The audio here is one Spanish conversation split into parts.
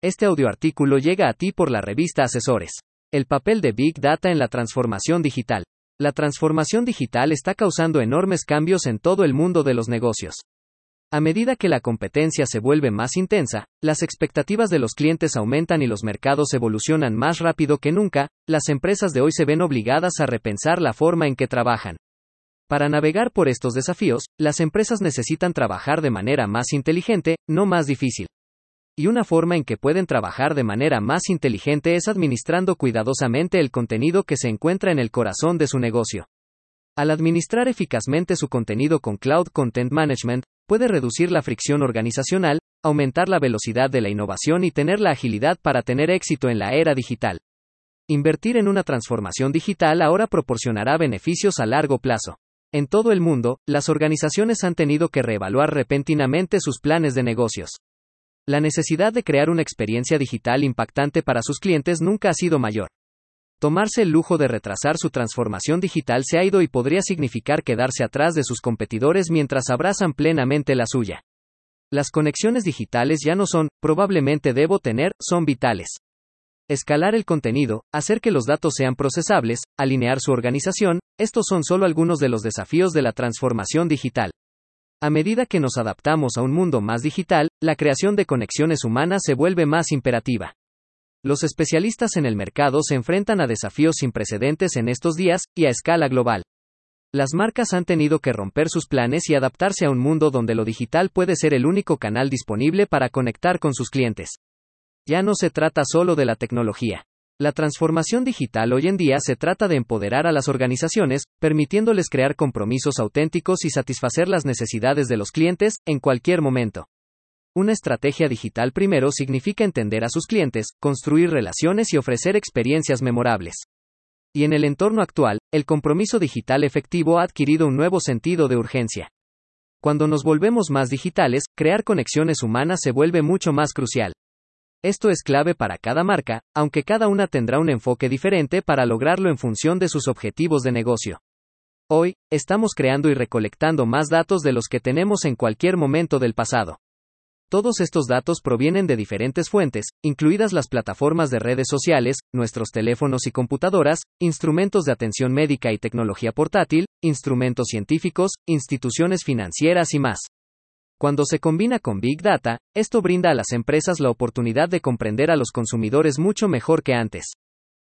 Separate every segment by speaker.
Speaker 1: Este audioartículo llega a ti por la revista Asesores. El papel de Big Data en la transformación digital. La transformación digital está causando enormes cambios en todo el mundo de los negocios. A medida que la competencia se vuelve más intensa, las expectativas de los clientes aumentan y los mercados evolucionan más rápido que nunca, las empresas de hoy se ven obligadas a repensar la forma en que trabajan. Para navegar por estos desafíos, las empresas necesitan trabajar de manera más inteligente, no más difícil. Y una forma en que pueden trabajar de manera más inteligente es administrando cuidadosamente el contenido que se encuentra en el corazón de su negocio. Al administrar eficazmente su contenido con Cloud Content Management, puede reducir la fricción organizacional, aumentar la velocidad de la innovación y tener la agilidad para tener éxito en la era digital. Invertir en una transformación digital ahora proporcionará beneficios a largo plazo. En todo el mundo, las organizaciones han tenido que reevaluar repentinamente sus planes de negocios. La necesidad de crear una experiencia digital impactante para sus clientes nunca ha sido mayor. Tomarse el lujo de retrasar su transformación digital se ha ido y podría significar quedarse atrás de sus competidores mientras abrazan plenamente la suya. Las conexiones digitales ya no son, probablemente debo tener, son vitales. Escalar el contenido, hacer que los datos sean procesables, alinear su organización, estos son solo algunos de los desafíos de la transformación digital. A medida que nos adaptamos a un mundo más digital, la creación de conexiones humanas se vuelve más imperativa. Los especialistas en el mercado se enfrentan a desafíos sin precedentes en estos días, y a escala global. Las marcas han tenido que romper sus planes y adaptarse a un mundo donde lo digital puede ser el único canal disponible para conectar con sus clientes. Ya no se trata solo de la tecnología. La transformación digital hoy en día se trata de empoderar a las organizaciones, permitiéndoles crear compromisos auténticos y satisfacer las necesidades de los clientes, en cualquier momento. Una estrategia digital primero significa entender a sus clientes, construir relaciones y ofrecer experiencias memorables. Y en el entorno actual, el compromiso digital efectivo ha adquirido un nuevo sentido de urgencia. Cuando nos volvemos más digitales, crear conexiones humanas se vuelve mucho más crucial. Esto es clave para cada marca, aunque cada una tendrá un enfoque diferente para lograrlo en función de sus objetivos de negocio. Hoy, estamos creando y recolectando más datos de los que tenemos en cualquier momento del pasado. Todos estos datos provienen de diferentes fuentes, incluidas las plataformas de redes sociales, nuestros teléfonos y computadoras, instrumentos de atención médica y tecnología portátil, instrumentos científicos, instituciones financieras y más. Cuando se combina con Big Data, esto brinda a las empresas la oportunidad de comprender a los consumidores mucho mejor que antes.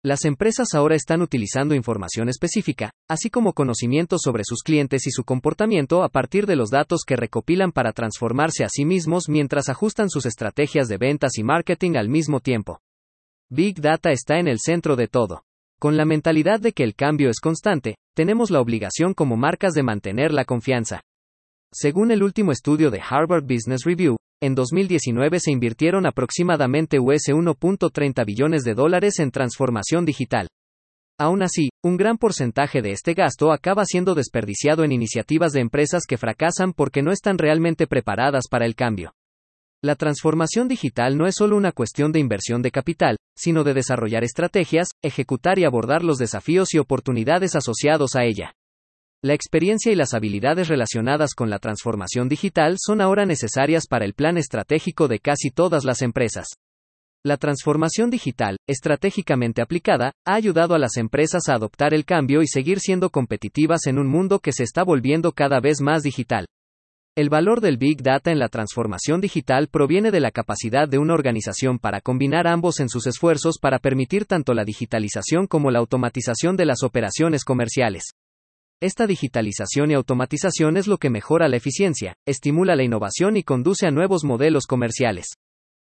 Speaker 1: Las empresas ahora están utilizando información específica, así como conocimientos sobre sus clientes y su comportamiento a partir de los datos que recopilan para transformarse a sí mismos mientras ajustan sus estrategias de ventas y marketing al mismo tiempo. Big Data está en el centro de todo. Con la mentalidad de que el cambio es constante, tenemos la obligación como marcas de mantener la confianza. Según el último estudio de Harvard Business Review, en 2019 se invirtieron aproximadamente US 1.30 billones de dólares en transformación digital. Aún así, un gran porcentaje de este gasto acaba siendo desperdiciado en iniciativas de empresas que fracasan porque no están realmente preparadas para el cambio. La transformación digital no es solo una cuestión de inversión de capital, sino de desarrollar estrategias, ejecutar y abordar los desafíos y oportunidades asociados a ella. La experiencia y las habilidades relacionadas con la transformación digital son ahora necesarias para el plan estratégico de casi todas las empresas. La transformación digital, estratégicamente aplicada, ha ayudado a las empresas a adoptar el cambio y seguir siendo competitivas en un mundo que se está volviendo cada vez más digital. El valor del Big Data en la transformación digital proviene de la capacidad de una organización para combinar ambos en sus esfuerzos para permitir tanto la digitalización como la automatización de las operaciones comerciales. Esta digitalización y automatización es lo que mejora la eficiencia, estimula la innovación y conduce a nuevos modelos comerciales.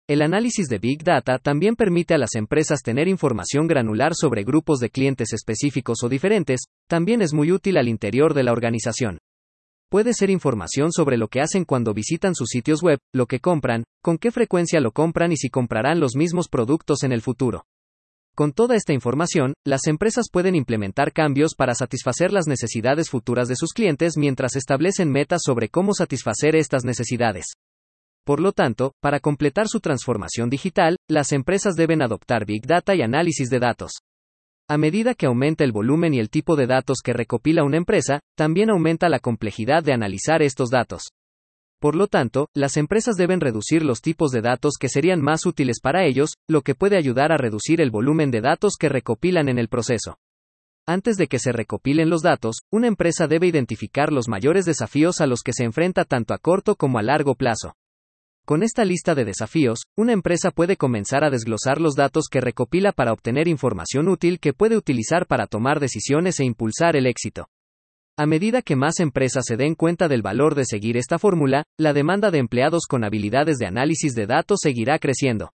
Speaker 1: El análisis de Big Data también permite a las empresas tener información granular sobre grupos de clientes específicos o diferentes, también es muy útil al interior de la organización. Puede ser información sobre lo que hacen cuando visitan sus sitios web, lo que compran, con qué frecuencia lo compran y si comprarán los mismos productos en el futuro. Con toda esta información, las empresas pueden implementar cambios para satisfacer las necesidades futuras de sus clientes mientras establecen metas sobre cómo satisfacer estas necesidades. Por lo tanto, para completar su transformación digital, las empresas deben adoptar Big Data y análisis de datos. A medida que aumenta el volumen y el tipo de datos que recopila una empresa, también aumenta la complejidad de analizar estos datos. Por lo tanto, las empresas deben reducir los tipos de datos que serían más útiles para ellos, lo que puede ayudar a reducir el volumen de datos que recopilan en el proceso. Antes de que se recopilen los datos, una empresa debe identificar los mayores desafíos a los que se enfrenta tanto a corto como a largo plazo. Con esta lista de desafíos, una empresa puede comenzar a desglosar los datos que recopila para obtener información útil que puede utilizar para tomar decisiones e impulsar el éxito. A medida que más empresas se den cuenta del valor de seguir esta fórmula, la demanda de empleados con habilidades de análisis de datos seguirá creciendo.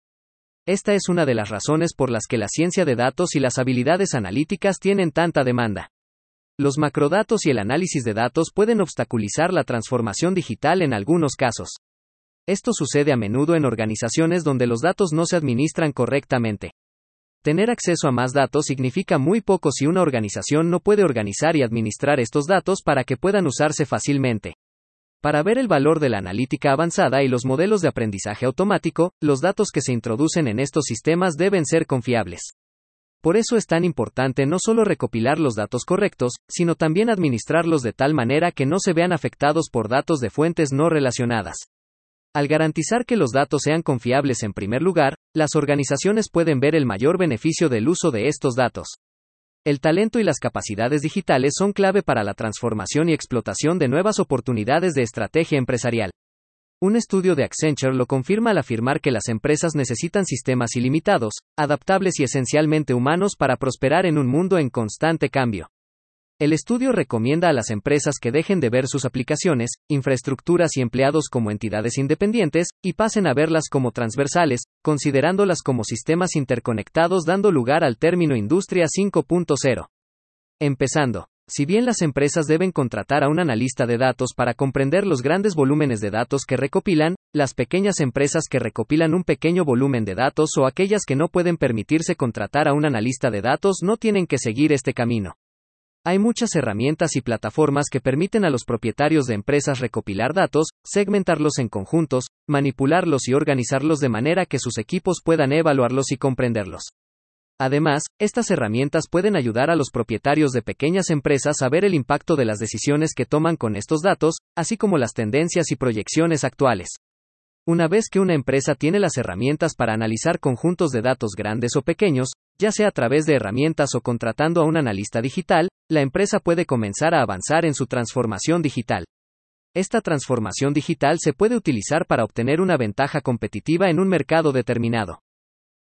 Speaker 1: Esta es una de las razones por las que la ciencia de datos y las habilidades analíticas tienen tanta demanda. Los macrodatos y el análisis de datos pueden obstaculizar la transformación digital en algunos casos. Esto sucede a menudo en organizaciones donde los datos no se administran correctamente. Tener acceso a más datos significa muy poco si una organización no puede organizar y administrar estos datos para que puedan usarse fácilmente. Para ver el valor de la analítica avanzada y los modelos de aprendizaje automático, los datos que se introducen en estos sistemas deben ser confiables. Por eso es tan importante no solo recopilar los datos correctos, sino también administrarlos de tal manera que no se vean afectados por datos de fuentes no relacionadas. Al garantizar que los datos sean confiables en primer lugar, las organizaciones pueden ver el mayor beneficio del uso de estos datos. El talento y las capacidades digitales son clave para la transformación y explotación de nuevas oportunidades de estrategia empresarial. Un estudio de Accenture lo confirma al afirmar que las empresas necesitan sistemas ilimitados, adaptables y esencialmente humanos para prosperar en un mundo en constante cambio. El estudio recomienda a las empresas que dejen de ver sus aplicaciones, infraestructuras y empleados como entidades independientes, y pasen a verlas como transversales, considerándolas como sistemas interconectados dando lugar al término Industria 5.0. Empezando. Si bien las empresas deben contratar a un analista de datos para comprender los grandes volúmenes de datos que recopilan, las pequeñas empresas que recopilan un pequeño volumen de datos o aquellas que no pueden permitirse contratar a un analista de datos no tienen que seguir este camino. Hay muchas herramientas y plataformas que permiten a los propietarios de empresas recopilar datos, segmentarlos en conjuntos, manipularlos y organizarlos de manera que sus equipos puedan evaluarlos y comprenderlos. Además, estas herramientas pueden ayudar a los propietarios de pequeñas empresas a ver el impacto de las decisiones que toman con estos datos, así como las tendencias y proyecciones actuales. Una vez que una empresa tiene las herramientas para analizar conjuntos de datos grandes o pequeños, ya sea a través de herramientas o contratando a un analista digital, la empresa puede comenzar a avanzar en su transformación digital. Esta transformación digital se puede utilizar para obtener una ventaja competitiva en un mercado determinado.